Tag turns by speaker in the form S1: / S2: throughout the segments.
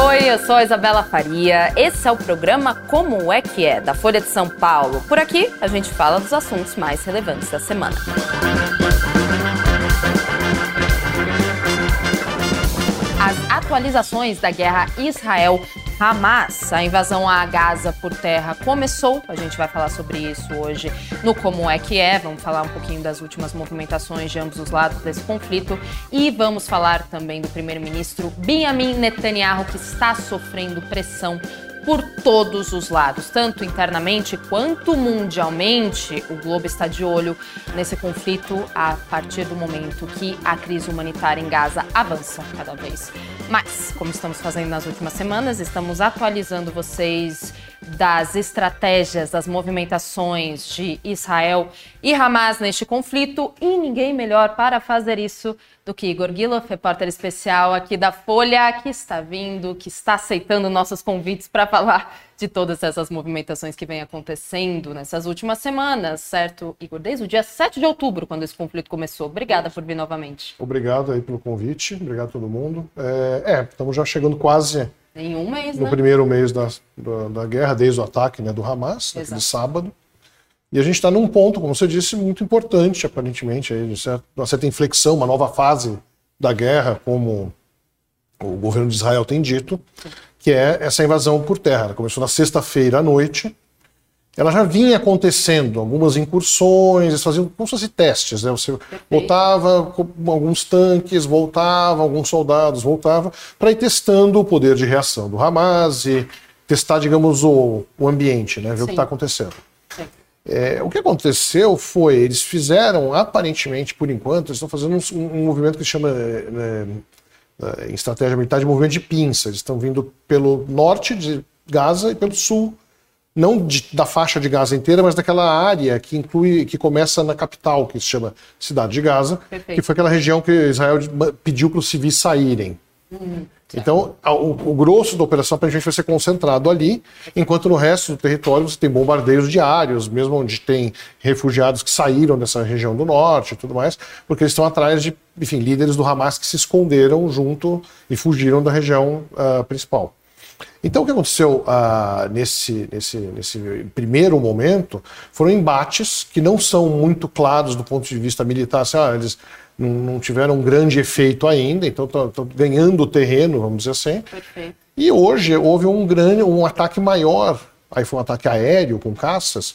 S1: Oi, eu sou a Isabela Faria. Esse é o programa Como é que é, da Folha de São Paulo. Por aqui, a gente fala dos assuntos mais relevantes da semana. As atualizações da guerra Israel Hamas. A invasão a Gaza por terra começou. A gente vai falar sobre isso hoje no Como é que é. Vamos falar um pouquinho das últimas movimentações de ambos os lados desse conflito e vamos falar também do primeiro-ministro Benjamin Netanyahu que está sofrendo pressão por todos os lados, tanto internamente quanto mundialmente. O globo está de olho nesse conflito a partir do momento que a crise humanitária em Gaza avança cada vez mais. Como estamos fazendo nas últimas semanas, estamos atualizando vocês das estratégias, das movimentações de Israel e Hamas neste conflito e ninguém melhor para fazer isso do que Igor Gilov, repórter especial aqui da Folha, que está vindo, que está aceitando nossos convites para falar de todas essas movimentações que vem acontecendo nessas últimas semanas, certo, Igor? Desde o dia 7 de outubro, quando esse conflito começou. Obrigada por vir novamente.
S2: Obrigado aí pelo convite, obrigado a todo mundo. É, é estamos já chegando quase
S1: em um mês,
S2: no
S1: né?
S2: primeiro mês da, da, da, guerra, desde o ataque né, do Hamas, Exato. naquele sábado. E a gente está num ponto, como você disse, muito importante, aparentemente, aí, de certo, uma certa inflexão, uma nova fase da guerra, como o governo de Israel tem dito, que é essa invasão por terra. Ela começou na sexta-feira à noite. Ela já vinha acontecendo, algumas incursões, eles faziam como se fossem testes. Né? Você Perfeito. voltava com alguns tanques, voltava, alguns soldados, voltava, para ir testando o poder de reação do Hamas e testar, digamos, o, o ambiente, né? ver Sim. o que está acontecendo. É, o que aconteceu foi, eles fizeram, aparentemente, por enquanto, eles estão fazendo um, um movimento que se chama, né, em estratégia militar, de movimento de pinça. Eles estão vindo pelo norte de Gaza e pelo sul, não de, da faixa de Gaza inteira, mas daquela área que inclui, que começa na capital, que se chama Cidade de Gaza, Perfeito. que foi aquela região que Israel pediu para os civis saírem. Hum. Então, o, o, grosso da operação aparentemente vai ser concentrado ali, enquanto no resto do território você tem bombardeios diários, mesmo onde tem refugiados que saíram dessa região do norte e tudo mais, porque eles estão atrás de, enfim, líderes do Hamas que se esconderam junto e fugiram da região uh, principal. Então, o que aconteceu uh, nesse, nesse, nesse primeiro momento foram embates que não são muito claros do ponto de vista militar. Assim, ah, eles não, não tiveram um grande efeito ainda, então estão ganhando terreno, vamos dizer assim. Perfeito. E hoje houve um grande, um ataque maior, aí foi um ataque aéreo com caças,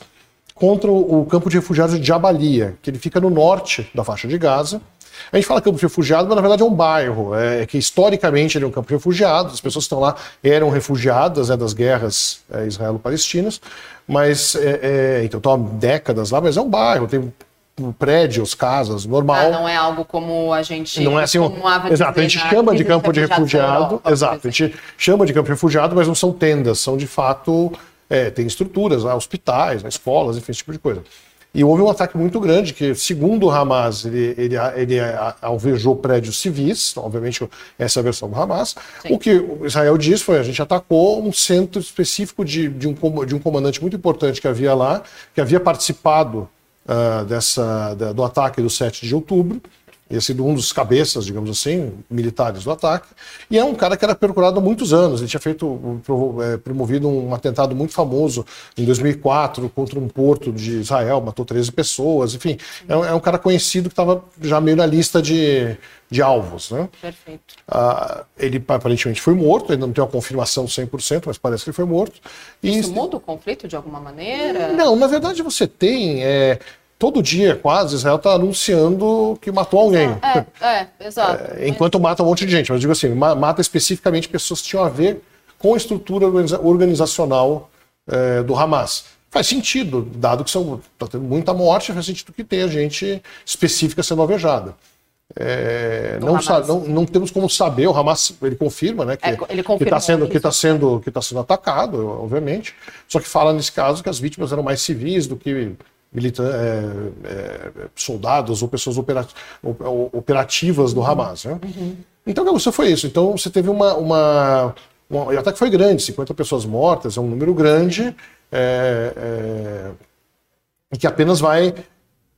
S2: contra o, o campo de refugiados de Jabalia, que ele fica no norte da faixa de Gaza. A gente fala campo de refugiados, mas na verdade é um bairro, é, que historicamente ele é um campo de refugiados, as pessoas que estão lá eram refugiadas né, das guerras é, israelo-palestinas, mas é, é então estão há décadas lá, mas é um bairro, tem prédios, casas, normal. Ah,
S1: não é algo como a gente.
S2: Não é assim. Exato, a gente chama de campo de refugiado. exato, a gente chama de campo de refugiado, mas não são tendas, são de fato. É, tem estruturas, lá, hospitais, né, escolas, enfim, esse tipo de coisa. E houve um ataque muito grande, que, segundo o Hamas, ele, ele, ele alvejou prédios civis, obviamente essa é a versão do Hamas. Sim. O que Israel diz foi, a gente atacou um centro específico de, de, um, de um comandante muito importante que havia lá, que havia participado uh, dessa, da, do ataque do 7 de outubro. Ele sido um dos cabeças, digamos assim, militares do ataque. E é um cara que era procurado há muitos anos. Ele tinha feito, é, promovido um atentado muito famoso em 2004 contra um porto de Israel, matou 13 pessoas. Enfim, é um, é um cara conhecido que estava já meio na lista de, de alvos. Né? Perfeito. Ah, ele aparentemente foi morto, ainda não tem uma confirmação 100%, mas parece que ele foi morto.
S1: E Isso muda o conflito de alguma maneira?
S2: Não, na verdade você tem. É, todo dia, quase, Israel está anunciando que matou alguém.
S1: É, é exato.
S2: É, enquanto mata um monte de gente. Mas digo assim, mata especificamente pessoas que tinham a ver com a estrutura organizacional é, do Hamas. Faz sentido, dado que está tendo muita morte, faz sentido que tenha gente específica sendo alvejada. É, não, não, não, temos como saber, o Hamas ele confirma, né, que é, está sendo que está sendo que está sendo atacado, obviamente. Só que fala nesse caso que as vítimas eram mais civis do que é, é, soldados ou pessoas operativas do uhum. Hamas. Né? Uhum. Então, você foi isso. Então, você teve uma, uma, uma. até que foi grande 50 pessoas mortas, é um número grande, é, é, que apenas vai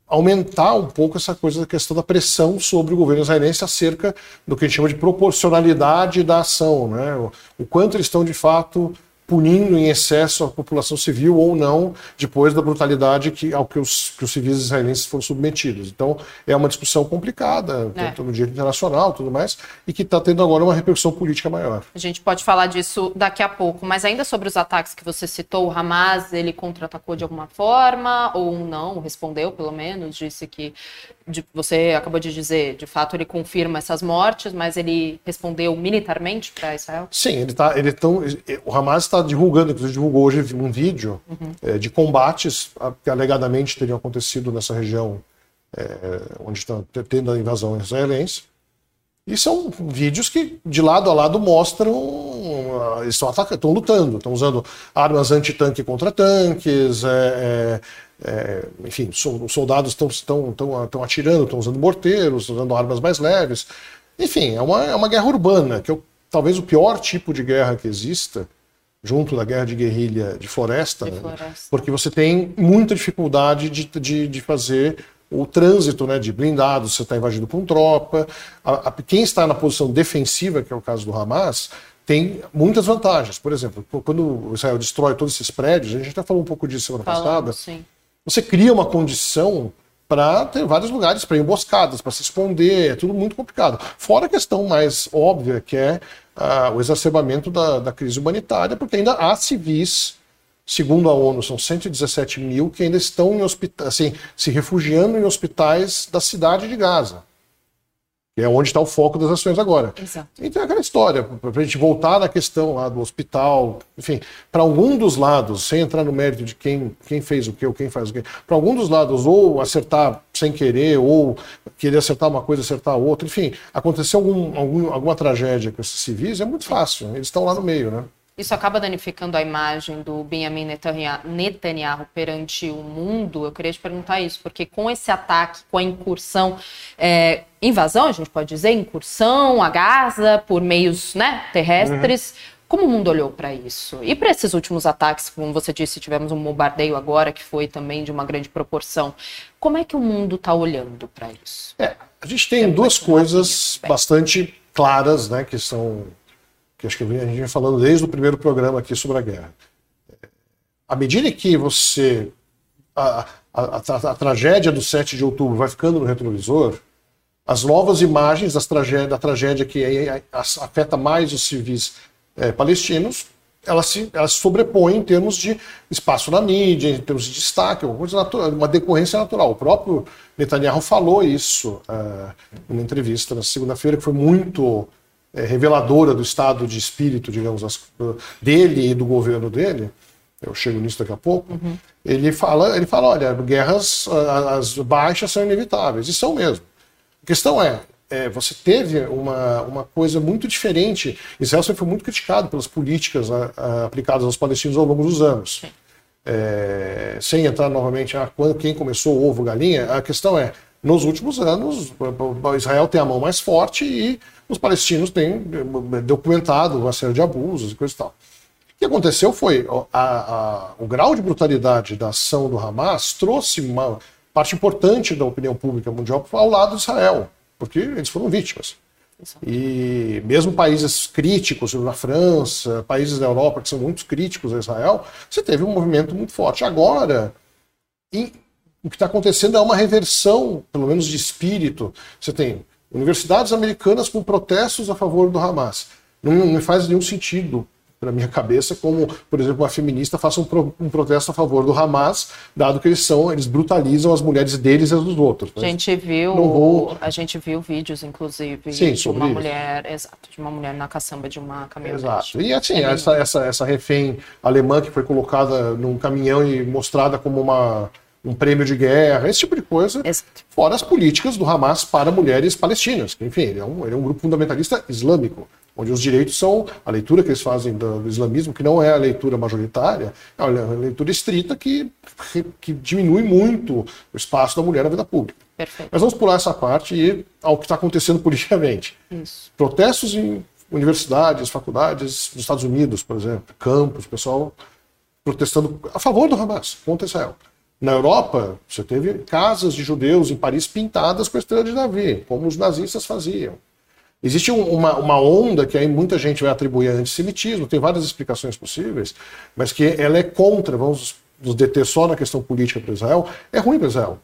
S2: aumentar um pouco essa coisa da questão da pressão sobre o governo israelense acerca do que a gente chama de proporcionalidade da ação, né? o, o quanto eles estão de fato punindo em excesso a população civil ou não, depois da brutalidade que, ao que os, que os civis israelenses foram submetidos. Então, é uma discussão complicada, é. tanto no direito internacional tudo mais, e que está tendo agora uma repercussão política maior.
S1: A gente pode falar disso daqui a pouco, mas ainda sobre os ataques que você citou, o Hamas, ele contra-atacou de alguma forma, ou não, respondeu pelo menos, disse que de, você acabou de dizer, de fato ele confirma essas mortes, mas ele respondeu militarmente para Israel?
S2: Sim, ele tá, ele tão, o Hamas está divulgando, inclusive divulgou hoje um vídeo uhum. é, de combates que alegadamente teriam acontecido nessa região é, onde está tendo a invasão israelense. E são vídeos que, de lado a lado, mostram. Eles estão, atacando, estão lutando, estão usando armas anti-tanque contra tanques, é, é, é enfim, os soldados estão, estão, estão, estão atirando, estão usando morteiros, usando armas mais leves. Enfim, é uma, é uma guerra urbana, que é talvez o pior tipo de guerra que exista, junto da guerra de guerrilha de floresta, de floresta. Né? porque você tem muita dificuldade de, de, de fazer o trânsito né, de blindados, você está invadido com tropa. A, a, quem está na posição defensiva, que é o caso do Hamas, tem muitas vantagens. Por exemplo, quando Israel destrói todos esses prédios, a gente até falou um pouco disso semana Falando, passada, sim. você cria uma condição para ter vários lugares para emboscadas, para se esconder, é tudo muito complicado. Fora a questão mais óbvia, que é uh, o exacerbamento da, da crise humanitária, porque ainda há civis Segundo a ONU, são 117 mil que ainda estão em assim, se refugiando em hospitais da cidade de Gaza. Que é onde está o foco das ações agora. Exato. Então é aquela história, para a gente voltar na questão lá do hospital, enfim, para algum dos lados, sem entrar no mérito de quem, quem fez o que ou quem faz o que, para algum dos lados, ou acertar sem querer, ou querer acertar uma coisa, acertar outra, enfim, aconteceu algum, algum, alguma tragédia com esses civis, é muito fácil, eles estão lá no meio, né?
S1: Isso acaba danificando a imagem do Benjamin Netanyahu perante o mundo? Eu queria te perguntar isso, porque com esse ataque, com a incursão, é, invasão, a gente pode dizer, incursão a Gaza por meios né, terrestres, uhum. como o mundo olhou para isso? E para esses últimos ataques, como você disse, tivemos um bombardeio agora que foi também de uma grande proporção. Como é que o mundo está olhando para isso?
S2: É, a gente tem duas coisas bastante claras, né, que são que acho que a gente vem falando desde o primeiro programa aqui sobre a guerra. À medida que você. A, a, a, a tragédia do 7 de outubro vai ficando no retrovisor, as novas imagens das da tragédia que afeta mais os civis é, palestinos, elas se, elas se sobrepõem em termos de espaço na mídia, em termos de destaque, uma, coisa natural, uma decorrência natural. O próprio Netanyahu falou isso uh, numa entrevista na segunda-feira, que foi muito é, reveladora do estado de espírito, digamos, dele e do governo dele, eu chego nisso daqui a pouco, uhum. ele, fala, ele fala, olha, guerras, as baixas são inevitáveis, e são mesmo. A questão é, é, você teve uma, uma coisa muito diferente. Israel sempre foi muito criticado pelas políticas a, aplicadas aos palestinos ao longo dos anos. É, sem entrar novamente a quando, quem começou o ovo galinha, a questão é, nos últimos anos, Israel tem a mão mais forte e os palestinos têm eh, documentado uma série de abusos e coisa e tal. O que aconteceu foi a, a, o grau de brutalidade da ação do Hamas trouxe uma parte importante da opinião pública mundial ao lado de Israel, porque eles foram vítimas. E mesmo países críticos, na França, países da Europa que são muito críticos a Israel, você teve um movimento muito forte. Agora, o que está acontecendo é uma reversão, pelo menos de espírito. Você tem Universidades americanas com protestos a favor do Hamas. Não, não faz nenhum sentido na minha cabeça, como, por exemplo, uma feminista faça um, pro, um, protesto a favor do Hamas, dado que eles são, eles brutalizam as mulheres deles e as dos outros.
S1: A gente viu, vou... a gente viu vídeos, inclusive, Sim, de uma isso. mulher, exato, de uma mulher na caçamba de uma caminhonete. Exato.
S2: E assim, é essa, essa, essa refém alemã que foi colocada num caminhão e mostrada como uma um prêmio de guerra, esse tipo de coisa. Exato. Fora as políticas do Hamas para mulheres palestinas, que, enfim, ele é, um, ele é um grupo fundamentalista islâmico, onde os direitos são a leitura que eles fazem do, do islamismo, que não é a leitura majoritária, é a leitura estrita que, que diminui muito o espaço da mulher na vida pública. Perfeito. Mas vamos pular essa parte e ao que está acontecendo politicamente. Isso. Protestos em universidades, faculdades dos Estados Unidos, por exemplo, campos, pessoal protestando a favor do Hamas, contra Israel. Na Europa, você teve casas de judeus em Paris pintadas com a estrela de Davi, como os nazistas faziam. Existe uma, uma onda que aí muita gente vai atribuir a antissemitismo, tem várias explicações possíveis, mas que ela é contra, vamos nos deter só na questão política para Israel, é ruim para Israel.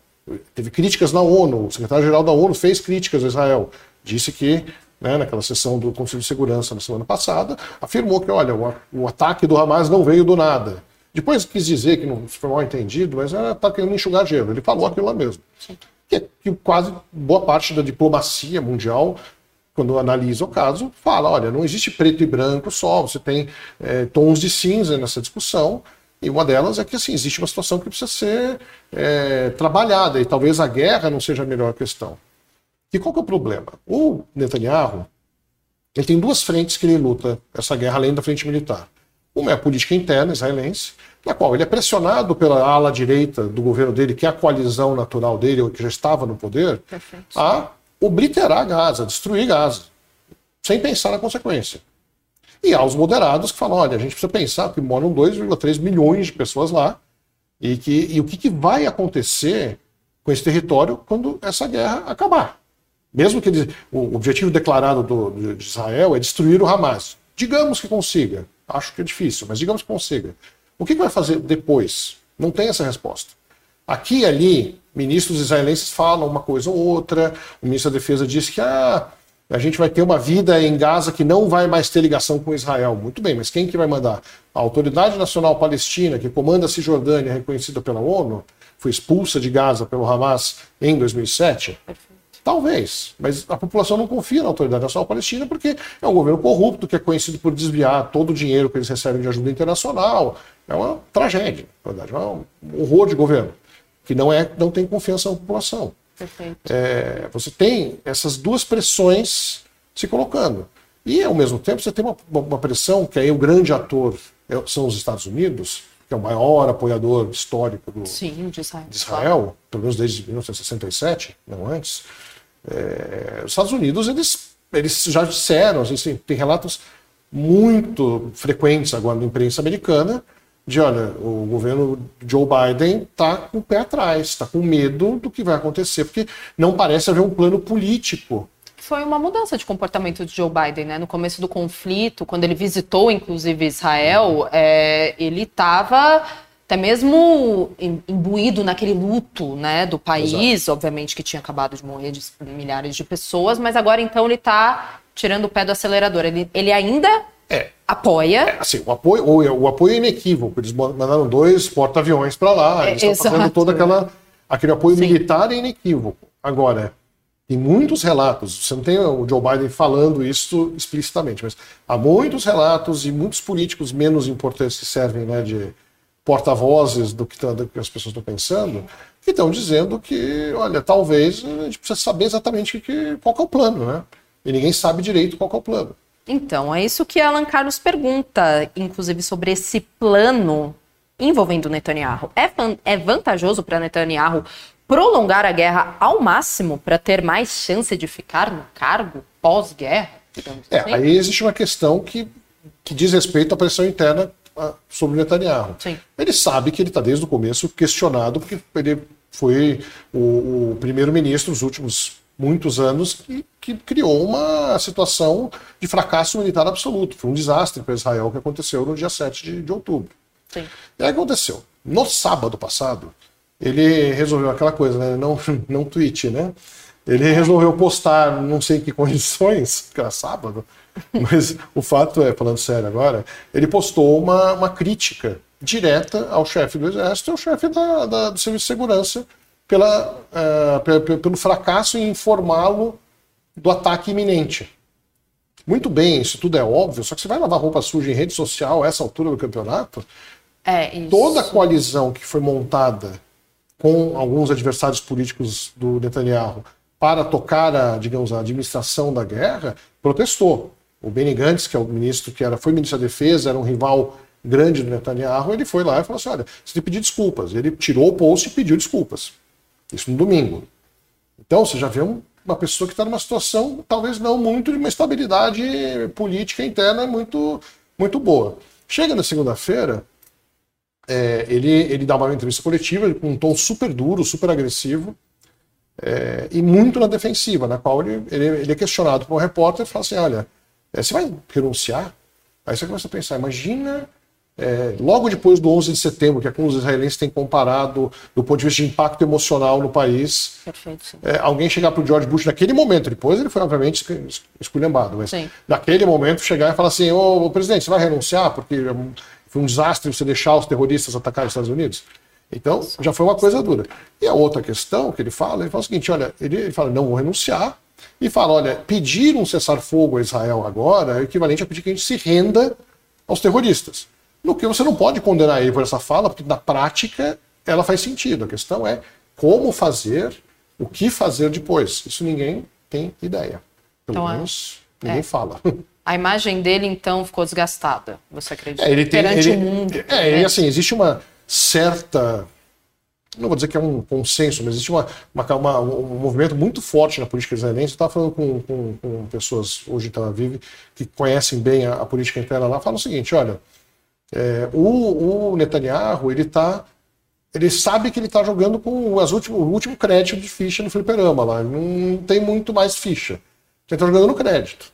S2: Teve críticas na ONU, o secretário-geral da ONU fez críticas a Israel, disse que né, naquela sessão do Conselho de Segurança na semana passada, afirmou que, olha, o, o ataque do Hamas não veio do nada. Depois quis dizer que não foi mal entendido, mas está querendo enxugar gelo. Ele falou aquilo lá mesmo. Que, que, quase boa parte da diplomacia mundial, quando analisa o caso, fala: olha, não existe preto e branco só, você tem é, tons de cinza nessa discussão. E uma delas é que assim, existe uma situação que precisa ser é, trabalhada, e talvez a guerra não seja a melhor questão. E qual que é o problema? O Netanyahu ele tem duas frentes que ele luta essa guerra, além da frente militar. Uma é a política interna israelense, na qual ele é pressionado pela ala direita do governo dele, que é a coalizão natural dele, que já estava no poder, Perfeito. a obliterar Gaza, destruir Gaza, sem pensar na consequência. E há os moderados que falam: olha, a gente precisa pensar que moram 2,3 milhões de pessoas lá, e, que, e o que, que vai acontecer com esse território quando essa guerra acabar. Mesmo que ele, o objetivo declarado do, de Israel é destruir o Hamas. Digamos que consiga. Acho que é difícil, mas digamos que consiga. O que vai fazer depois? Não tem essa resposta. Aqui e ali, ministros israelenses falam uma coisa ou outra. O ministro da Defesa disse que ah, a gente vai ter uma vida em Gaza que não vai mais ter ligação com Israel. Muito bem, mas quem que vai mandar? A Autoridade Nacional Palestina, que comanda a Cisjordânia, reconhecida pela ONU, foi expulsa de Gaza pelo Hamas em 2007. Talvez, mas a população não confia na Autoridade Nacional Palestina porque é um governo corrupto que é conhecido por desviar todo o dinheiro que eles recebem de ajuda internacional. É uma tragédia, na verdade, é um horror de governo que não, é, não tem confiança na população. É, você tem essas duas pressões se colocando. E, ao mesmo tempo, você tem uma, uma pressão que aí o grande ator é, são os Estados Unidos, que é o maior apoiador histórico do,
S1: Sim, de Israel,
S2: de Israel pelo menos desde 1967, não antes. É, os Estados Unidos, eles, eles já disseram, assim, tem relatos muito frequentes agora na imprensa americana de, olha, o governo Joe Biden está com o pé atrás, está com medo do que vai acontecer, porque não parece haver um plano político
S1: foi uma mudança de comportamento de Joe Biden, né? No começo do conflito, quando ele visitou, inclusive, Israel, é, ele estava até mesmo imbuído naquele luto né, do país, Exato. obviamente que tinha acabado de morrer de milhares de pessoas, mas agora então ele está tirando o pé do acelerador. Ele, ele ainda é. apoia.
S2: É, assim, o apoio, o, o, apoio é inequívoco. Eles mandaram dois porta-aviões para lá, eles é, estão fazendo todo aquela, aquele apoio Sim. militar é inequívoco. Agora, tem muitos relatos, você não tem o Joe Biden falando isso explicitamente, mas há muitos relatos e muitos políticos menos importantes que servem né, de porta-vozes do, tá, do, que as pessoas estão pensando, que estão dizendo que, olha, talvez a gente precisa saber exatamente que, qual é o plano, né? E ninguém sabe direito qual é o plano.
S1: Então, é isso que Alan Carlos pergunta, inclusive sobre esse plano envolvendo Netanyahu. É, é vantajoso para Netanyahu prolongar a guerra ao máximo para ter mais chance de ficar no cargo pós-guerra?
S2: É, assim? aí existe uma questão que, que diz respeito à pressão interna sobre Netanyahu. Sim. Ele sabe que ele está desde o começo questionado, porque ele foi o, o primeiro-ministro nos últimos muitos anos que, que, criou uma situação de fracasso militar absoluto. Foi um desastre para Israel que aconteceu no dia 7 de, de outubro. Sim. E aí aconteceu. No sábado passado, ele resolveu aquela coisa, né? Não, não tweet, né? Ele resolveu postar, não sei em que condições, que era sábado, mas o fato é, falando sério agora, ele postou uma, uma crítica direta ao chefe do Exército e ao chefe da, da, do Serviço de Segurança pela, uh, pelo fracasso em informá-lo do ataque iminente. Muito bem, isso tudo é óbvio, só que você vai lavar roupa suja em rede social a essa altura do campeonato?
S1: É, isso.
S2: Toda a coalizão que foi montada com alguns adversários políticos do Netanyahu para tocar a, digamos, a administração da guerra, protestou. O Benny Gantz, que é o ministro que era, foi ministro da Defesa, era um rival grande do Netanyahu, ele foi lá e falou assim: olha, você tem que pedir desculpas. Ele tirou o post e pediu desculpas. Isso no domingo. Então, você já vê um, uma pessoa que está numa situação, talvez não muito, de uma estabilidade política interna muito, muito boa. Chega na segunda-feira, é, ele, ele dá uma entrevista coletiva com um tom super duro, super agressivo, é, e muito na defensiva, na qual ele, ele, ele é questionado por um repórter e fala assim: olha, é, você vai renunciar? Aí você começa a pensar: imagina é, logo depois do 11 de setembro, que é como os israelenses têm comparado do ponto de vista de impacto emocional no país, Perfeito, é, alguém chegar para o George Bush naquele momento, depois ele foi obviamente esculhambado, mas sim. naquele momento chegar e falar assim: ô, ô presidente, você vai renunciar porque foi um desastre você deixar os terroristas atacar os Estados Unidos? Então, já foi uma coisa dura. E a outra questão que ele fala, ele fala o seguinte: olha, ele, ele fala, não vou renunciar, e fala: olha, pedir um cessar-fogo a Israel agora é equivalente a pedir que a gente se renda aos terroristas. No que você não pode condenar ele por essa fala, porque na prática ela faz sentido. A questão é como fazer, o que fazer depois. Isso ninguém tem ideia. Pelo então, é. menos ninguém é. fala.
S1: A imagem dele, então, ficou desgastada, você acredita?
S2: É, ele tem, Perante ele, o mundo. É, né? assim, existe uma certa. Não vou dizer que é um consenso, mas existe uma, uma, uma um movimento muito forte na política israelense. Eu estava falando com, com, com, pessoas hoje em Tel Aviv que conhecem bem a, a política interna lá, falam o seguinte: olha, é, o, o, Netanyahu, ele tá. Ele sabe que ele está jogando com as último, o último crédito de ficha no fliperama lá. Não tem muito mais ficha. Ele está jogando no crédito.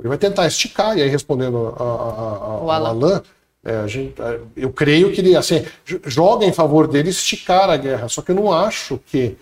S2: Ele vai tentar esticar, e aí respondendo a, a, a, ao Alan, é, a gente, eu creio que ele assim, joga em favor dele esticar a guerra. Só que eu não acho que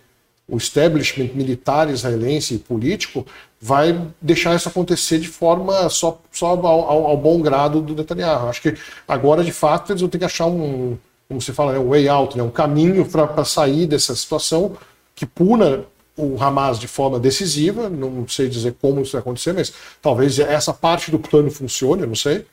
S2: o establishment militar israelense e político vai deixar isso acontecer de forma só, só ao, ao, ao bom grado do Netanyahu. Acho que agora, de fato, eles vão ter que achar um, como se fala, né, um way out, né, um caminho para sair dessa situação que puna o Hamas de forma decisiva. Não sei dizer como isso vai acontecer, mas talvez essa parte do plano funcione, eu não sei.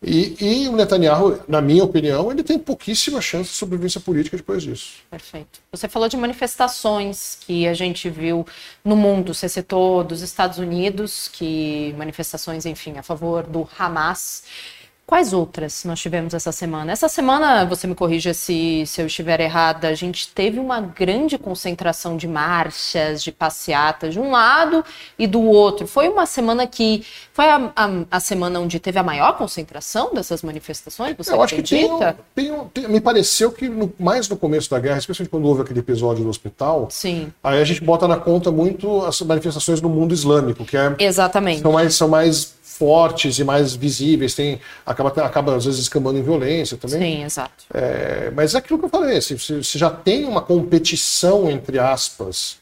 S2: E, e, o Netanyahu, na minha opinião, ele tem pouquíssima chance de sobrevivência política depois disso.
S1: Perfeito. Você falou de manifestações que a gente viu no mundo. Você citou dos Estados Unidos, que manifestações, enfim, a favor do Hamas. Quais outras nós tivemos essa semana? Essa semana, você me corrija se, se eu estiver errada, a gente teve uma grande concentração de marchas, de passeatas, de um lado e do outro. Foi uma semana que. Foi a, a, a semana onde teve a maior concentração dessas manifestações? Você eu acredita?
S2: acho que tem, tem, tem, me pareceu que no, mais no começo da guerra, especialmente quando houve aquele episódio do hospital,
S1: Sim.
S2: aí a gente bota na conta muito as manifestações no mundo islâmico, que é.
S1: Exatamente.
S2: São mais, são mais fortes e mais visíveis, tem, acaba, acaba às vezes escamando em violência também.
S1: Sim, exato.
S2: É, mas é aquilo que eu falei, se, se, já tem uma competição, entre aspas,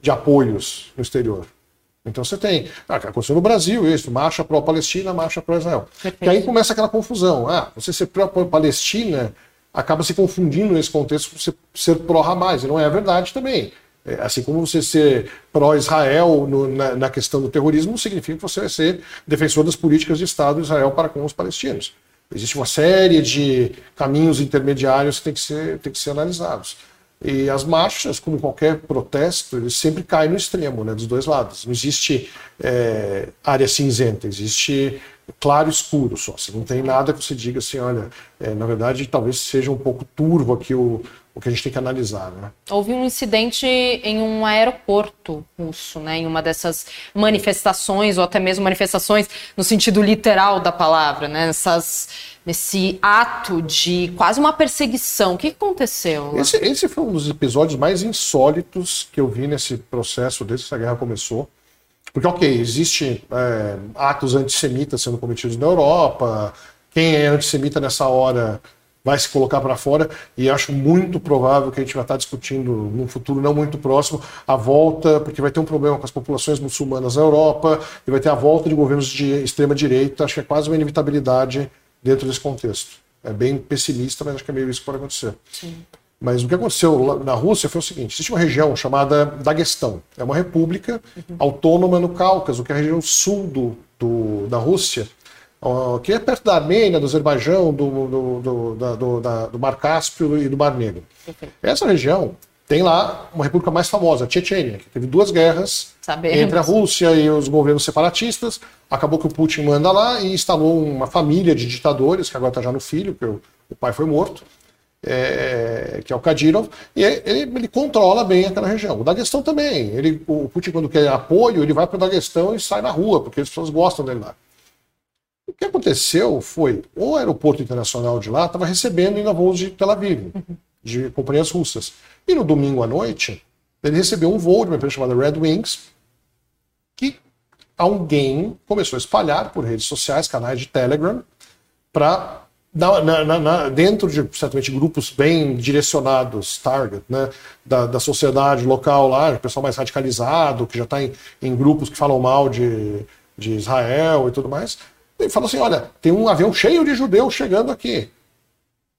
S2: de apoios no exterior. Então você tem, ah, aconteceu no Brasil isso, marcha pró-Palestina, marcha pró-Israel. Que aí começa aquela confusão. Ah, você ser pró-Palestina acaba se confundindo nesse contexto com ser pró-Hamas, e não é a verdade também. É, assim como você ser pró-Israel na, na, questão do terrorismo, não significa que você vai ser defensor das políticas de Estado de Israel para com os palestinos. Existe uma série de caminhos intermediários que tem que ser, tem que ser analisados. E as marchas, como qualquer protesto, sempre caem no extremo, né, dos dois lados. Não existe é, área cinzenta, existe claro escuro só. Você não tem nada que você diga assim, olha, é, na verdade talvez seja um pouco turvo aqui o, o que a gente tem que analisar. Né?
S1: Houve um incidente em um aeroporto russo, né, em uma dessas manifestações, ou até mesmo manifestações no sentido literal da palavra, né, Essas, nesse ato de quase uma perseguição. O que aconteceu?
S2: Esse, esse, foi um dos episódios mais insólitos que eu vi nesse processo desde que essa guerra começou. Porque, ok, existe é, atos antissemitas sendo cometidos na Europa, quem é antissemita nessa hora vai se colocar para fora e acho muito provável que a gente vai estar discutindo num futuro não muito próximo a volta, porque vai ter um problema com as populações muçulmanas na Europa e vai ter a volta de governos de extrema direita, acho que é quase uma inevitabilidade dentro desse contexto. É bem pessimista, mas acho que é meio isso que pode acontecer. Sim. Mas o que aconteceu na Rússia foi o seguinte: existe uma região chamada Daguestão. É uma república uhum. autônoma no Cáucaso, que é a região sul do, do da Rússia, que é perto da Armênia, do Azerbaijão, do, do, do, do, da, do Mar Cáspio e do Mar Negro. Essa região tem lá uma república mais famosa, a Chechênia, que teve duas guerras Sabemos. entre a Rússia e os governos separatistas. Acabou que o Putin manda lá e instalou uma família de ditadores, que agora está já no filho, porque o, o pai foi morto, é, que é o Kadyrov, e ele, ele, controla bem aquela região. O Daguestão também. Ele, o Putin, quando quer apoio, ele vai para o Daguestão e sai na rua, porque as pessoas gostam dele lá. Que aconteceu foi, o aeroporto internacional de lá estava recebendo ainda voos de Tel Aviv, de companhias russas. E no domingo à noite, ele recebeu um voo de uma empresa chamada Red Wings, que alguém começou a espalhar por redes sociais, canais de Telegram, para dentro de certamente grupos bem direcionados, target, né, da, da sociedade local lá, o pessoal mais radicalizado, que já está em, em, grupos que falam mal de, de Israel e tudo mais, ele falou assim: olha, tem um avião cheio de judeus chegando aqui.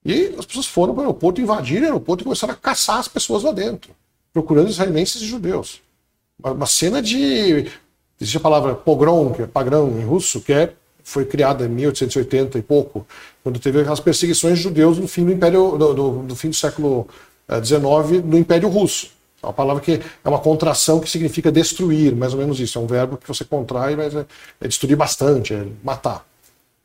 S2: E as pessoas foram para o aeroporto, invadiram o aeroporto e começaram a caçar as pessoas lá dentro, procurando israelenses e judeus. Uma, cena de. Existe a palavra pogrom, que é pagrão em russo, que é, foi criada em 1880 e pouco, quando teve as perseguições de judeus no fim do Império, do fim do século XIX, eh, no Império Russo. É uma palavra que é uma contração que significa destruir, mais ou menos isso. É um verbo que você contrai, mas é, é destruir bastante, é matar.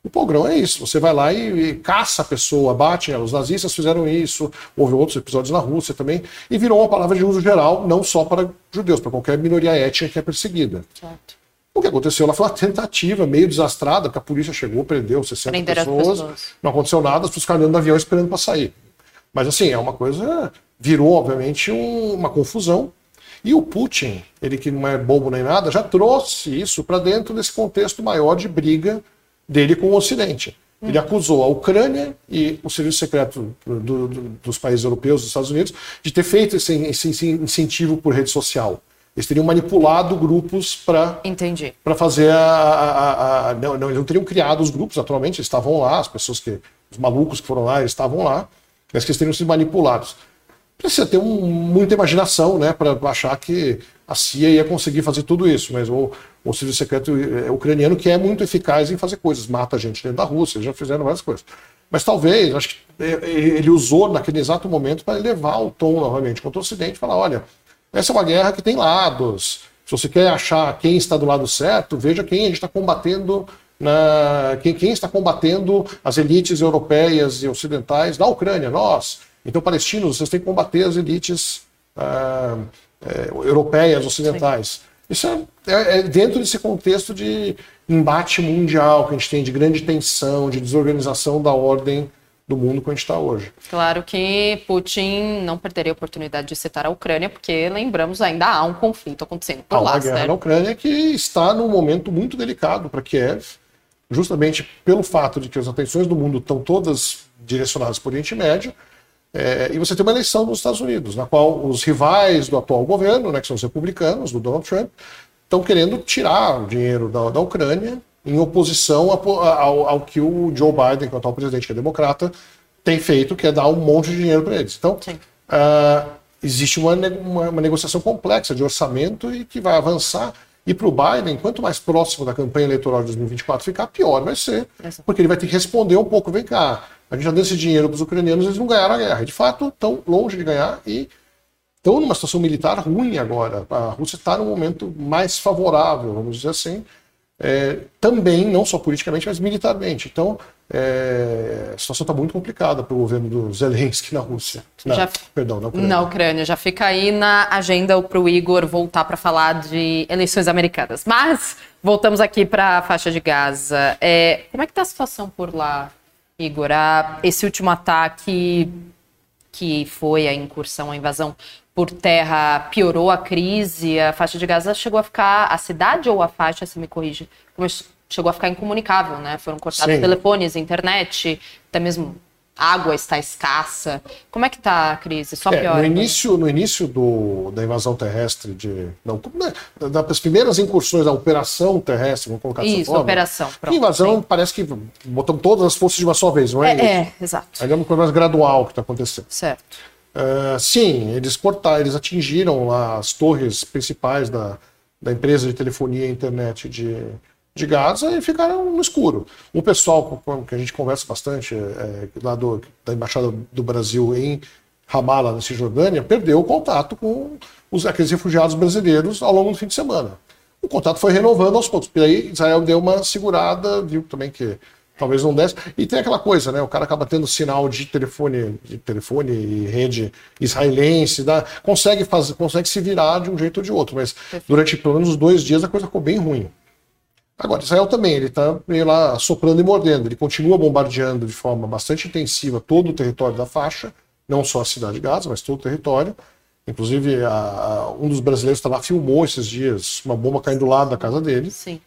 S2: O pogrão é isso. Você vai lá e, e caça a pessoa, bate ela. Os nazistas fizeram isso, houve outros episódios na Rússia também, e virou uma palavra de uso geral, não só para judeus, para qualquer minoria étnica que é perseguida. Certo. O que aconteceu lá foi uma tentativa meio desastrada, porque a polícia chegou, prendeu 60 pessoas, pessoas, não aconteceu nada, as pessoas ficaram no avião esperando para sair. Mas assim, é uma coisa virou, obviamente, um, uma confusão. E o Putin, ele que não é bobo nem nada, já trouxe isso para dentro desse contexto maior de briga dele com o Ocidente. Ele acusou a Ucrânia e o serviço secreto do, do, dos países europeus, dos Estados Unidos, de ter feito esse, esse incentivo por rede social. Eles teriam manipulado grupos para para fazer a, a, a, a, não, não, eles não teriam criado os grupos naturalmente eles estavam lá as pessoas que os malucos que foram lá eles estavam lá mas que eles teriam sido manipulados precisa ter um, muita imaginação né, para achar que a CIA ia conseguir fazer tudo isso, mas o, o serviço secreto é, ucraniano que é muito eficaz em fazer coisas, mata gente dentro da Rússia, já fizeram várias coisas. Mas talvez, acho que é, é, ele usou naquele exato momento para elevar o tom novamente contra o Ocidente falar: olha, essa é uma guerra que tem lados. Se você quer achar quem está do lado certo, veja quem a gente está combatendo na, quem, quem, está combatendo as elites europeias e ocidentais na Ucrânia, nós. Então, palestinos, vocês têm que combater as elites ah, é, europeias, ocidentais. Isso é, é, é, dentro desse contexto de embate mundial que a gente tem, de grande tensão, de desorganização da ordem do mundo que a gente está hoje.
S1: Claro que Putin não perderia a oportunidade de citar a Ucrânia, porque, lembramos, ainda há um conflito acontecendo por há lá.
S2: Uma guerra na Ucrânia que está num momento muito delicado para Kiev, justamente pelo fato de que as atenções do mundo estão todas direcionadas para o Oriente Médio, é, e você tem uma eleição nos Estados Unidos, na qual os rivais do atual governo, né, que são os republicanos, do Donald Trump, estão querendo tirar o dinheiro da, da Ucrânia em oposição ao, ao, que o Joe Biden, que é o atual presidente, que é democrata, tem feito, que é dar um monte de dinheiro para eles. Então, uh, existe uma, uma, uma, negociação complexa de orçamento e que vai avançar. E para o Biden, quanto mais próximo da campanha eleitoral de 2024 ficar, pior vai ser, porque ele vai ter que responder um pouco, vem cá, a gente já deu esse dinheiro para os ucranianos, eles não ganharam a guerra. De fato, estão longe de ganhar e estão numa situação militar ruim agora. A Rússia está num momento mais favorável, vamos dizer assim, é, também, não só politicamente, mas militarmente. Então, é, a situação está muito complicada para o governo do Zelensky na Rússia.
S1: Na, já, perdão, na Ucrânia. Na Ucrânia. Já fica aí na agenda para o Igor voltar para falar de eleições americanas. Mas, voltamos aqui para a faixa de Gaza. É, como é que está a situação por lá? Igor, a, esse último ataque que foi a incursão, a invasão por terra piorou a crise, a faixa de Gaza chegou a ficar, a cidade ou a faixa, se me corrige, chegou a ficar incomunicável, né? Foram cortados Sim. telefones, internet, até mesmo água está escassa. Como é que está a crise? Só
S2: é,
S1: pior.
S2: No né? início, no início do, da invasão terrestre, de, não, né, das primeiras incursões da operação terrestre, vamos colocar
S1: Isso, forma, operação.
S2: Pronto, invasão sim. parece que botam todas as forças de uma só vez, não é, é
S1: isso? É, exato.
S2: Aí é uma coisa mais gradual que está acontecendo.
S1: Certo.
S2: Uh, sim, eles cortaram, eles atingiram lá as torres principais da, da empresa de telefonia e internet de, de Gaza e ficaram no escuro. O pessoal com que a gente conversa bastante, é, lá do, da Embaixada do Brasil em Ramallah, na Cisjordânia, perdeu o contato com os, aqueles refugiados brasileiros ao longo do fim de semana. O contato foi renovando aos poucos. E aí Israel deu uma segurada, viu também que talvez não desse. E tem aquela coisa, né? O cara acaba tendo sinal de telefone, de telefone e rede israelense, dá, consegue fazer, consegue se virar de um jeito ou de outro. Mas durante pelo menos dois dias a coisa ficou bem ruim. Agora, Israel também, ele está meio lá soprando e mordendo. Ele continua bombardeando de forma bastante intensiva todo o território da faixa, não só a cidade de Gaza, mas todo o território. Inclusive, a, a, um dos brasileiros está lá, filmou esses dias uma bomba caindo do lado da casa dele.
S1: Sim.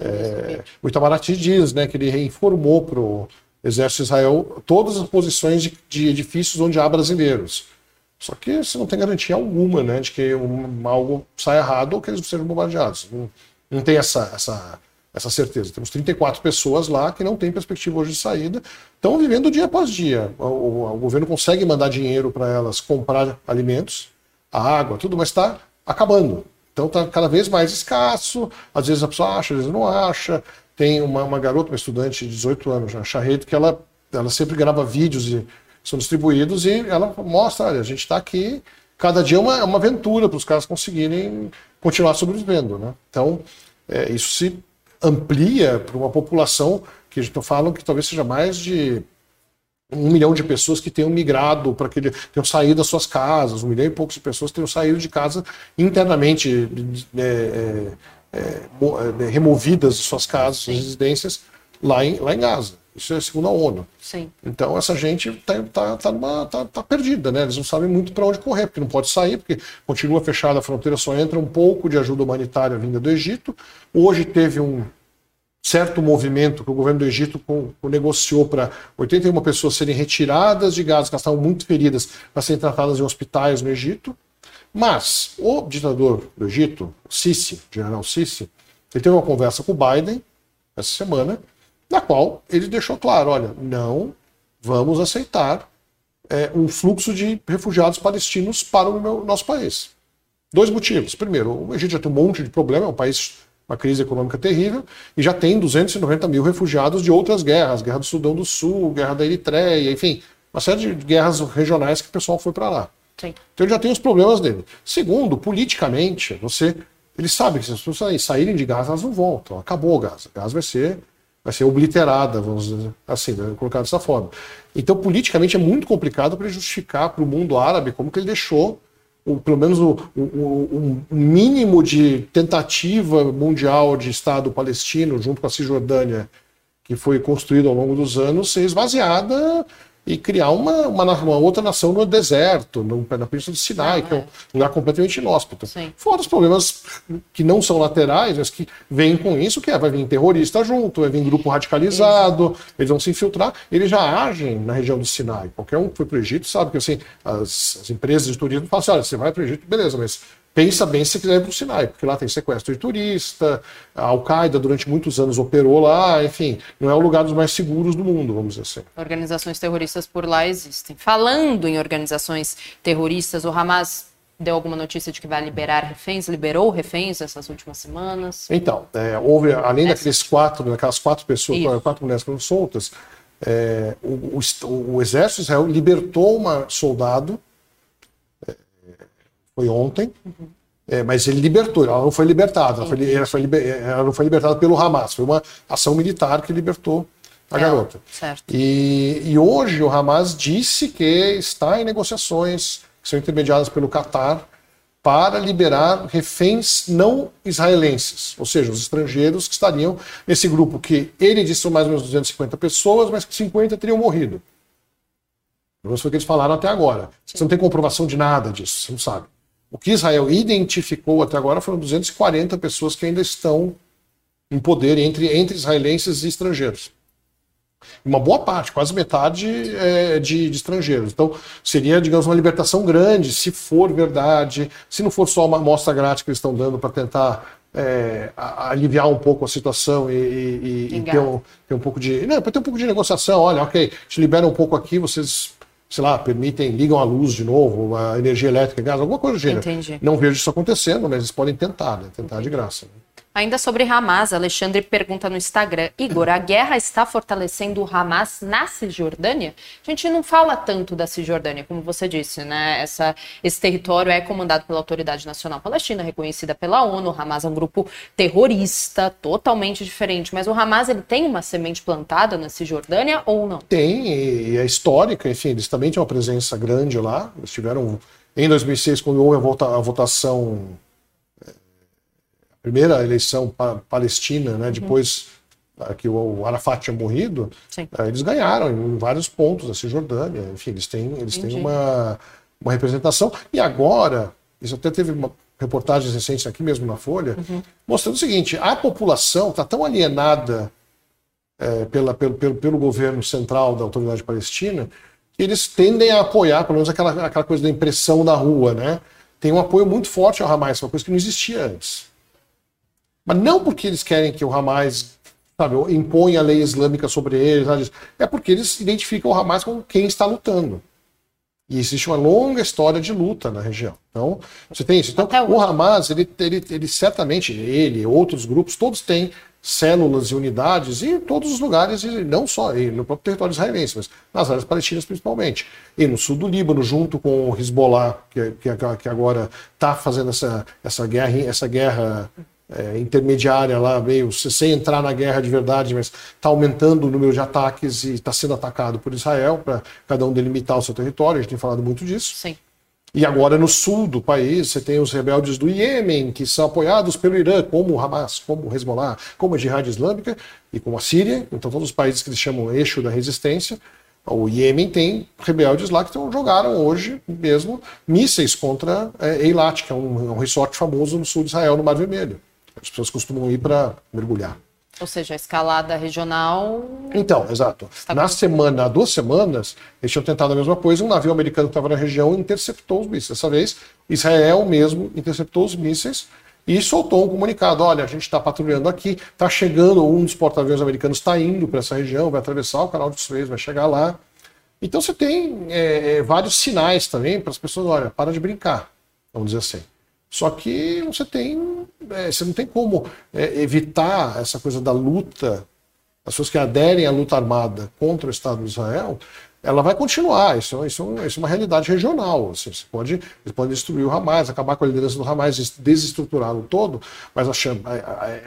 S2: É, o Itamaraty diz né, que ele reinformou para o exército de Israel todas as posições de, de, edifícios onde há brasileiros. Só que você não tem garantia alguma né, de que um, algo saia errado ou que eles sejam bombardeados. Não, não tem essa, essa, essa certeza. Temos 34 pessoas lá que não têm perspectiva hoje de saída, estão vivendo dia após dia. O, o, o governo consegue mandar dinheiro para elas comprar alimentos, água, tudo, mas está acabando. Então está cada vez mais escasso. Às vezes a pessoa acha, às vezes não acha. Tem uma, uma garota, uma estudante de 18 anos, a Charrete, que ela, ela sempre grava vídeos e são distribuídos e ela mostra, olha, a gente está aqui, cada dia é uma, é uma aventura para os caras conseguirem continuar sobrevivendo. Né? Então, é, isso se amplia para uma população que a gente fala que talvez seja mais de um milhão de pessoas que tenham migrado para aquele, tenham saído das suas casas, um milhão e poucos de pessoas tenham saído de casa internamente é, é, é, é removidas de suas casas, suas residências lá em, lá em Gaza. Isso é segundo a ONU.
S1: Sim.
S2: Então essa gente está tá, tá, tá, tá, perdida, né? Eles não sabem muito para onde correr, porque não pode sair, porque continua fechada a fronteira, só entra um pouco de ajuda humanitária vinda do Egito. Hoje teve um certo movimento que o governo do Egito negociou para 81 pessoas serem retiradas de Gaza, que estavam muito feridas, para serem tratadas em hospitais no Egito. Mas o ditador do Egito, Sisi, general Sisi, ele teve uma conversa com o Biden essa semana, na qual ele deixou claro: olha, não vamos aceitar é, um fluxo de refugiados palestinos para o meu, nosso país. Dois motivos. Primeiro, o Egito já tem um monte de problema, é um país uma crise econômica terrível, e já tem 290 mil refugiados de outras guerras, guerra do Sudão do Sul, guerra da Eritreia, enfim, uma série de guerras regionais que o pessoal foi para lá.
S1: Sim.
S2: Então ele já tem os problemas dele. Segundo, politicamente, você, ele sabe que se as pessoas saírem de Gaza, elas não voltam. Acabou Gaza. Gaza vai ser, vai ser obliterada, vamos dizer assim, né, colocar dessa forma. Então, politicamente, é muito complicado para justificar para o mundo árabe como que ele deixou o, pelo menos o, o, o, mínimo de tentativa mundial de Estado palestino, junto com a Cisjordânia, que foi construído ao longo dos anos, ser esvaziada e criar uma, uma, uma, outra nação no deserto, no, na Península do Sinai, que é um é. lugar completamente inóspito. Sim. Fora os problemas que não são laterais, mas que vêm com isso, que é, vai vir terrorista junto, vai vir grupo radicalizado, eles vão se infiltrar, eles já agem na região do Sinai. Qualquer um que foi para o Egito sabe que assim, as, as empresas de turismo falam assim, olha, você vai para o Egito, beleza, mas pensa bem se quiser ir para o Sinai, porque lá tem sequestro de turista, a Al-Qaeda durante muitos anos operou lá, enfim, não é o lugar dos mais seguros do mundo, vamos dizer assim.
S1: Organizações terroristas por lá existem. Falando em organizações terroristas, o Hamas deu alguma notícia de que vai liberar reféns? Liberou reféns essas últimas semanas?
S2: Então, é, houve, além daqueles quatro, daquelas quatro pessoas, Isso. quatro mulheres que foram soltas, é, o, o, o, exército Israel libertou uma soldado foi ontem. Uhum. É, mas ele libertou, ela não foi libertada, ela, foi, ela, foi liber, ela, não foi libertada pelo Hamas, foi uma ação militar que libertou a garota.
S1: Certo.
S2: E, e, hoje o Hamas disse que está em negociações que são intermediadas pelo Catar para liberar reféns não israelenses, ou seja, os estrangeiros que estariam nesse grupo que ele disse são mais ou menos 250 pessoas, mas que 50 teriam morrido. Isso foi o que eles falaram até agora. Você não tem comprovação de nada disso, você não sabe. O que Israel identificou até agora foram 240 pessoas que ainda estão em poder entre, entre israelenses e estrangeiros. Uma boa parte, quase metade é, de, de, estrangeiros. Então, seria, digamos, uma libertação grande, se for verdade, se não for só uma amostra grátis que eles estão dando para tentar é, aliviar um pouco a situação e, e, e ter, um, ter, um, pouco de. Não, para ter um pouco de negociação. Olha, ok, te libera um pouco aqui, vocês sei lá, permitem, ligam a luz de novo, a energia elétrica, gás, alguma coisa do gênero. Entendi. Não vejo isso acontecendo, mas eles podem tentar, né? Tentar de graça. Né?
S1: Ainda sobre Hamas, Alexandre pergunta no Instagram: Igor, a guerra está fortalecendo o Hamas na Cisjordânia? A gente não fala tanto da Cisjordânia, como você disse, né? Essa, esse território é comandado pela Autoridade Nacional Palestina, reconhecida pela ONU. O Hamas é um grupo terrorista, totalmente diferente. Mas o Hamas ele tem uma semente plantada na Cisjordânia ou não?
S2: Tem, e é histórica, enfim, eles também têm uma presença grande lá. Eles tiveram, em 2006, quando houve a, vota, a votação primeira eleição pa palestina, né, uhum. depois uhum. que o Arafat tinha morrido, Sim. eles ganharam em vários pontos da Cisjordânia. Enfim, eles têm, eles têm uma, uma representação. E agora, isso até teve uma reportagens recentes aqui mesmo na Folha, uhum. mostrando o seguinte: a população está tão alienada é, pela, pelo, pelo, pelo governo central da autoridade palestina que eles tendem a apoiar, pelo menos aquela, aquela coisa da impressão da rua, né? Tem um apoio muito forte ao Hamas, uma coisa que não existia antes. Mas não porque eles querem que o Hamas sabe, imponha a lei islâmica sobre eles, é porque eles identificam o Hamas como quem está lutando. E existe uma longa história de luta na região. Então, você tem isso. Então, o Hamas, ele, ele, ele certamente, ele, outros grupos, todos têm células e unidades em todos os lugares, e não só e no próprio território israelense, mas nas áreas palestinas principalmente. E no sul do Líbano, junto com o Hezbollah, que, que, que agora está fazendo essa, essa guerra, essa guerra é, intermediária lá, meio sem entrar na guerra de verdade, mas está aumentando o número de ataques e está sendo atacado por Israel para cada um delimitar o seu território. A gente tem falado muito disso.
S1: Sim.
S2: E agora no sul do país você tem os rebeldes do Iêmen, que são apoiados pelo Irã, como o Hamas, como o Hezbollah, como a Jihad Islâmica e como a Síria. Então todos os países que eles chamam eixo da resistência. O Iêmen tem rebeldes lá que então, jogaram hoje mesmo mísseis contra é, Eilat, que é um, um resort famoso no sul de Israel, no Mar Vermelho. As pessoas costumam ir para mergulhar.
S1: Ou seja, a escalada regional.
S2: Então, exato. na semana, há duas semanas, eles tinham tentado a mesma coisa. Um navio americano que estava na região interceptou os mísseis. Dessa vez, Israel mesmo interceptou os mísseis e soltou um comunicado: olha, a gente está patrulhando aqui, está chegando, um dos porta-aviões americanos está indo para essa região, vai atravessar o canal de Suez, vai chegar lá. Então você tem é, vários sinais também para as pessoas: olha, para de brincar, vamos dizer assim. Só que você tem, é, você não tem como é, evitar essa coisa da luta, as pessoas que aderem à luta armada contra o Estado de Israel, ela vai continuar. Isso, isso, isso é uma realidade regional. Assim, você pode, você pode destruir o Hamas, acabar com a liderança do Hamas, desestruturá-lo todo, mas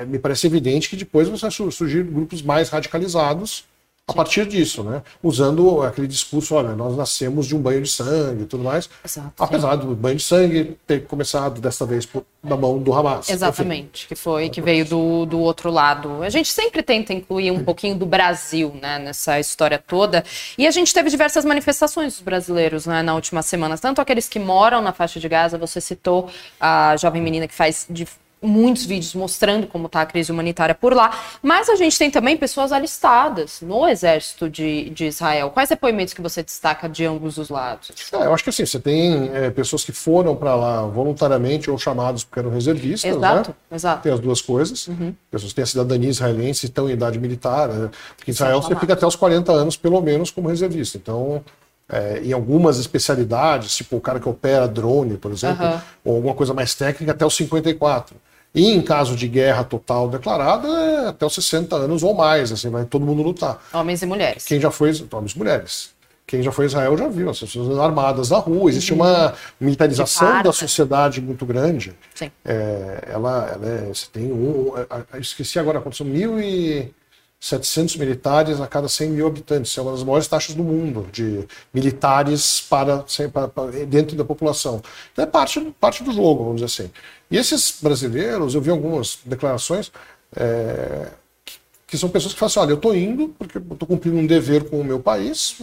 S2: me parece evidente que depois vai surgir grupos mais radicalizados a partir disso, né? Usando aquele discurso, olha, nós nascemos de um banho de sangue e tudo mais. Exato, apesar do banho de sangue ter começado desta vez por, na mão do Hamas.
S1: Exatamente, Enfim. que foi que veio do, do outro lado. A gente sempre tenta incluir um pouquinho do Brasil, né, nessa história toda. E a gente teve diversas manifestações dos brasileiros, né, na última semana, tanto aqueles que moram na faixa de Gaza, você citou a jovem menina que faz de muitos vídeos mostrando como está a crise humanitária por lá, mas a gente tem também pessoas alistadas no exército de, de Israel. Quais depoimentos que você destaca de ambos os lados?
S2: É, eu acho que assim, você tem é, pessoas que foram para lá voluntariamente ou chamados porque eram reservistas,
S1: exato,
S2: né?
S1: Exato.
S2: Tem as duas coisas. Uhum. Pessoas que têm a cidadania israelense e estão em idade militar. Né? Porque em Israel você fica até os 40 anos, pelo menos, como reservista. Então, é, em algumas especialidades, tipo o cara que opera drone, por exemplo, uhum. ou alguma coisa mais técnica, até os 54. E em caso de guerra total declarada, é até os 60 anos ou mais, assim, vai todo mundo lutar.
S1: Homens e mulheres.
S2: Quem já foi, homens e mulheres. Quem já foi a Israel já viu, as pessoas armadas na rua, existe uhum. uma militarização da sociedade muito grande.
S1: Sim.
S2: É, ela, ela é, você tem um, esqueci agora, aconteceu mil e 700 militares a cada 100 mil habitantes. É uma das maiores taxas do mundo de militares para, para, para, dentro da população. Então é parte, parte do jogo, vamos dizer assim. E esses brasileiros, eu vi algumas declarações é, que, que, são pessoas que falam assim: olha, eu estou indo porque estou cumprindo um dever com o meu país,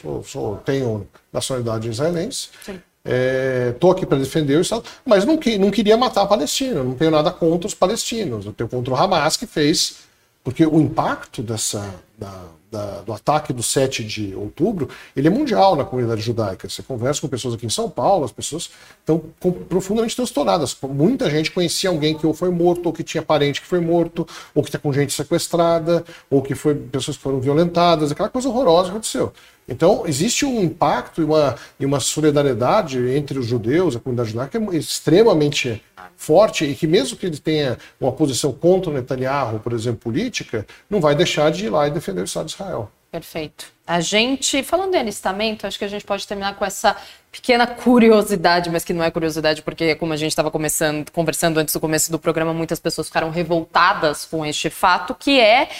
S2: sou, sou, tenho nacionalidade israelense. Estou é, aqui para defender o Estado, mas não, não queria matar a Palestina, não tenho nada contra os palestinos, eu tenho contra o Hamas, que fez porque o impacto dessa, da, da, do ataque do 7 de outubro, ele é mundial na comunidade judaica. Você conversa com pessoas aqui em São Paulo, as pessoas estão profundamente transtornadas. Muita gente conhecia alguém que ou foi morto, ou que tinha parente que foi morto, ou que está com gente sequestrada, ou que foi pessoas que foram violentadas, aquela coisa horrorosa que aconteceu. Então, existe um impacto e uma, e uma solidariedade entre os judeus, a comunidade judaica, é extremamente forte e que, mesmo que ele tenha uma posição contra o Netanyahu, por exemplo, política, não vai deixar de ir lá e defender o Estado de Israel.
S1: Perfeito. A gente, falando de alistamento, acho que a gente pode terminar com essa pequena curiosidade, mas que não é curiosidade, porque como a gente estava começando, conversando antes do começo do programa, muitas pessoas ficaram revoltadas com este fato, que é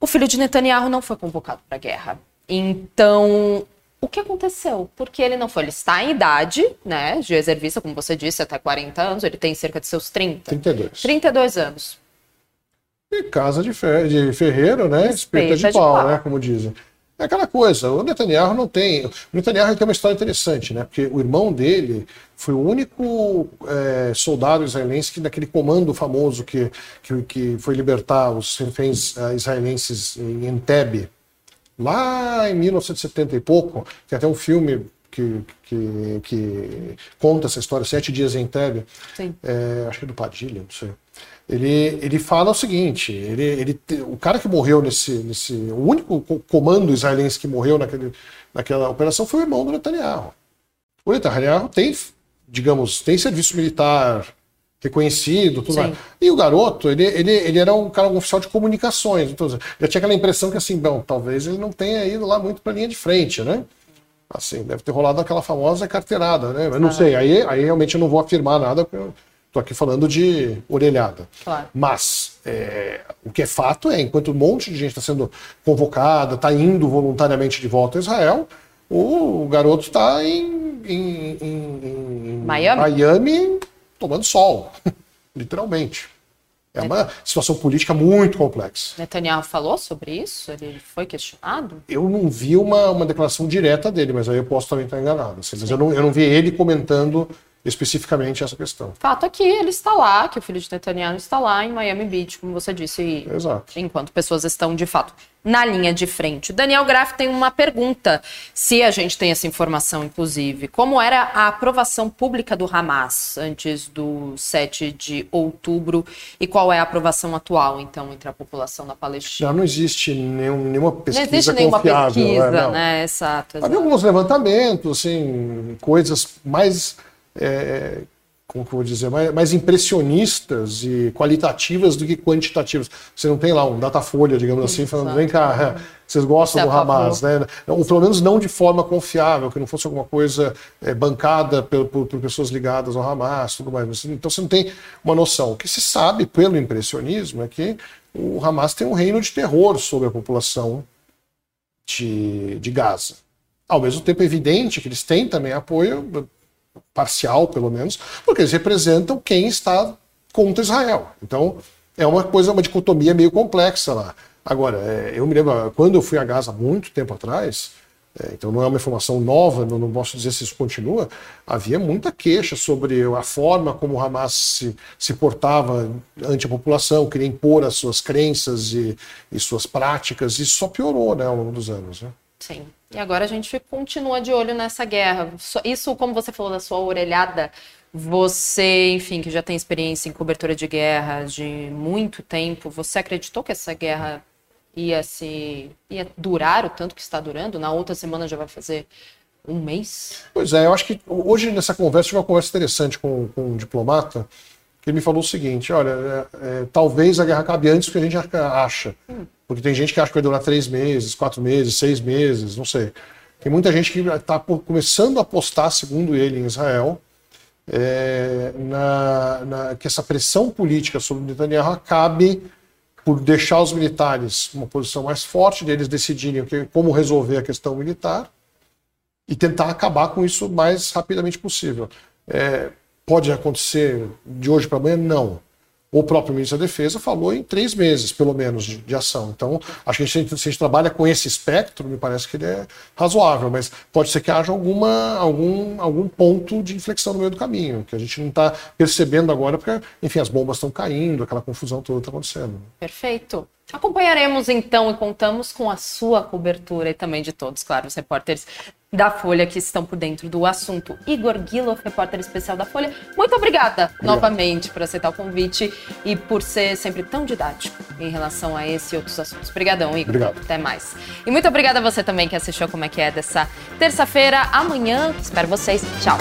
S1: o filho de Netanyahu não foi convocado para a guerra. Então, o que aconteceu? Porque ele não foi. Ele está em idade, né, de reservista, como você disse, até 40 anos. Ele tem cerca de seus 30.
S2: 32.
S1: 32 anos.
S2: E casa de, fer de ferreiro, né? Espeta de, de pau, pau, né? Como dizem. É aquela coisa, o Netanyahu não tem. O Netanyahu tem uma história interessante, né? Porque o irmão dele foi o único é, soldado israelense que, naquele comando famoso que, que, que foi libertar os reféns uh, israelenses em Entebbe, lá em 1970 e pouco, tem até um filme que, que, que conta essa história, Sete Dias em Entebbe, é, acho que é do Padilha, não sei ele, ele fala o seguinte: ele, ele, o cara que morreu nesse, nesse. O único comando israelense que morreu naquele, naquela operação foi o irmão do Netanyahu. O Netanyahu tem, digamos, tem serviço militar reconhecido, tudo mais. E o garoto, ele, ele, ele era um cara um oficial de comunicações, então já tinha aquela impressão que assim, bom, talvez ele não tenha ido lá muito para a linha de frente, né? Assim, deve ter rolado aquela famosa carteirada, né? Eu não ah. sei, aí, aí realmente eu não vou afirmar nada, porque eu, Estou aqui falando de orelhada. Claro. Mas é, o que é fato é, enquanto um monte de gente está sendo convocada, está indo voluntariamente de volta a Israel, o garoto está em, em, em,
S1: Miami?
S2: Miami tomando sol, literalmente. É uma situação política muito complexa.
S1: Netanyahu falou sobre isso? Ele foi questionado?
S2: Eu não vi uma, uma declaração direta dele, mas aí eu posso também estar enganado. Assim, mas eu não, eu não vi ele comentando especificamente essa questão.
S1: Fato é que ele está lá, que o filho de Netanyahu está lá em Miami Beach, como você disse,
S2: Exato.
S1: enquanto pessoas estão de fato na linha de frente. Daniel Graff tem uma pergunta, se a gente tem essa informação, inclusive. Como era a aprovação pública do Hamas antes do 7 de outubro e qual é a aprovação atual, então, entre a população da Palestina?
S2: Já não existe nenhum, nenhuma pesquisa Não existe nenhuma
S1: pesquisa, é, né? Exato, exato.
S2: Havia alguns levantamentos, assim, coisas mais é, como que eu vou dizer, mais, mais, impressionistas e qualitativas do que quantitativas. Você não tem lá um datafolha, digamos assim, falando, vem cá, vocês gostam do Hamas, né? Ou pelo menos não de forma confiável, que não fosse alguma coisa é, bancada por, por, por, pessoas ligadas ao Hamas, tudo mais. Então você não tem uma noção. O que se sabe pelo impressionismo é que o Hamas tem um reino de terror sobre a população de, de Gaza. Ao mesmo tempo, é evidente que eles têm também apoio parcial pelo menos, porque eles representam quem está contra Israel. Então, é uma coisa, uma dicotomia meio complexa lá. Agora, é, eu me lembro, quando eu fui a Gaza muito tempo atrás, é, então não é uma informação nova, não, posso dizer se isso continua, havia muita queixa sobre a forma como o Hamas se, se portava ante a população, queria impor as suas crenças e, e suas práticas, e isso só piorou né, ao longo dos anos. Né?
S1: Sim. E agora a gente continua de olho nessa guerra. Isso, como você falou da sua orelhada, você, enfim, que já tem experiência em cobertura de guerra de muito tempo, você acreditou que essa guerra ia se ia durar o tanto que está durando? Na outra semana já vai fazer um mês?
S2: Pois é, eu acho que hoje nessa conversa tive uma conversa interessante com, com um diplomata que ele me falou o seguinte: olha, é, é, talvez a guerra acabe antes do que a gente acha. Hum. Porque tem gente que acha que vai durar três meses, quatro meses, seis meses, não sei. Tem muita gente que está começando a apostar, segundo ele, em Israel, é, na, na, que essa pressão política sobre Netanyahu acabe por deixar os militares uma posição mais forte, deles decidirem que, como resolver a questão militar e tentar acabar com isso o mais rapidamente possível. É, pode acontecer de hoje para amanhã? Não o próprio ministro da Defesa falou em três meses, pelo menos, de, de ação. Então, acho que a gente, se a gente trabalha com esse espectro, me parece que ele é razoável, mas pode ser que haja alguma, algum, algum ponto de inflexão no meio do caminho, que a gente não está percebendo agora, porque, enfim, as bombas estão caindo, aquela confusão toda está acontecendo.
S1: Perfeito. Acompanharemos então e contamos com a sua cobertura e também de todos, claro, os repórteres da Folha que estão por dentro do assunto. Igor Guilherme, repórter especial da Folha, muito obrigada Obrigado. novamente por aceitar o convite e por ser sempre tão didático em relação a esse e outros assuntos. Obrigadão, Igor.
S2: Obrigado.
S1: Até mais. E muito obrigada a você também que assistiu Como é que é dessa terça-feira. Amanhã, espero vocês. Tchau.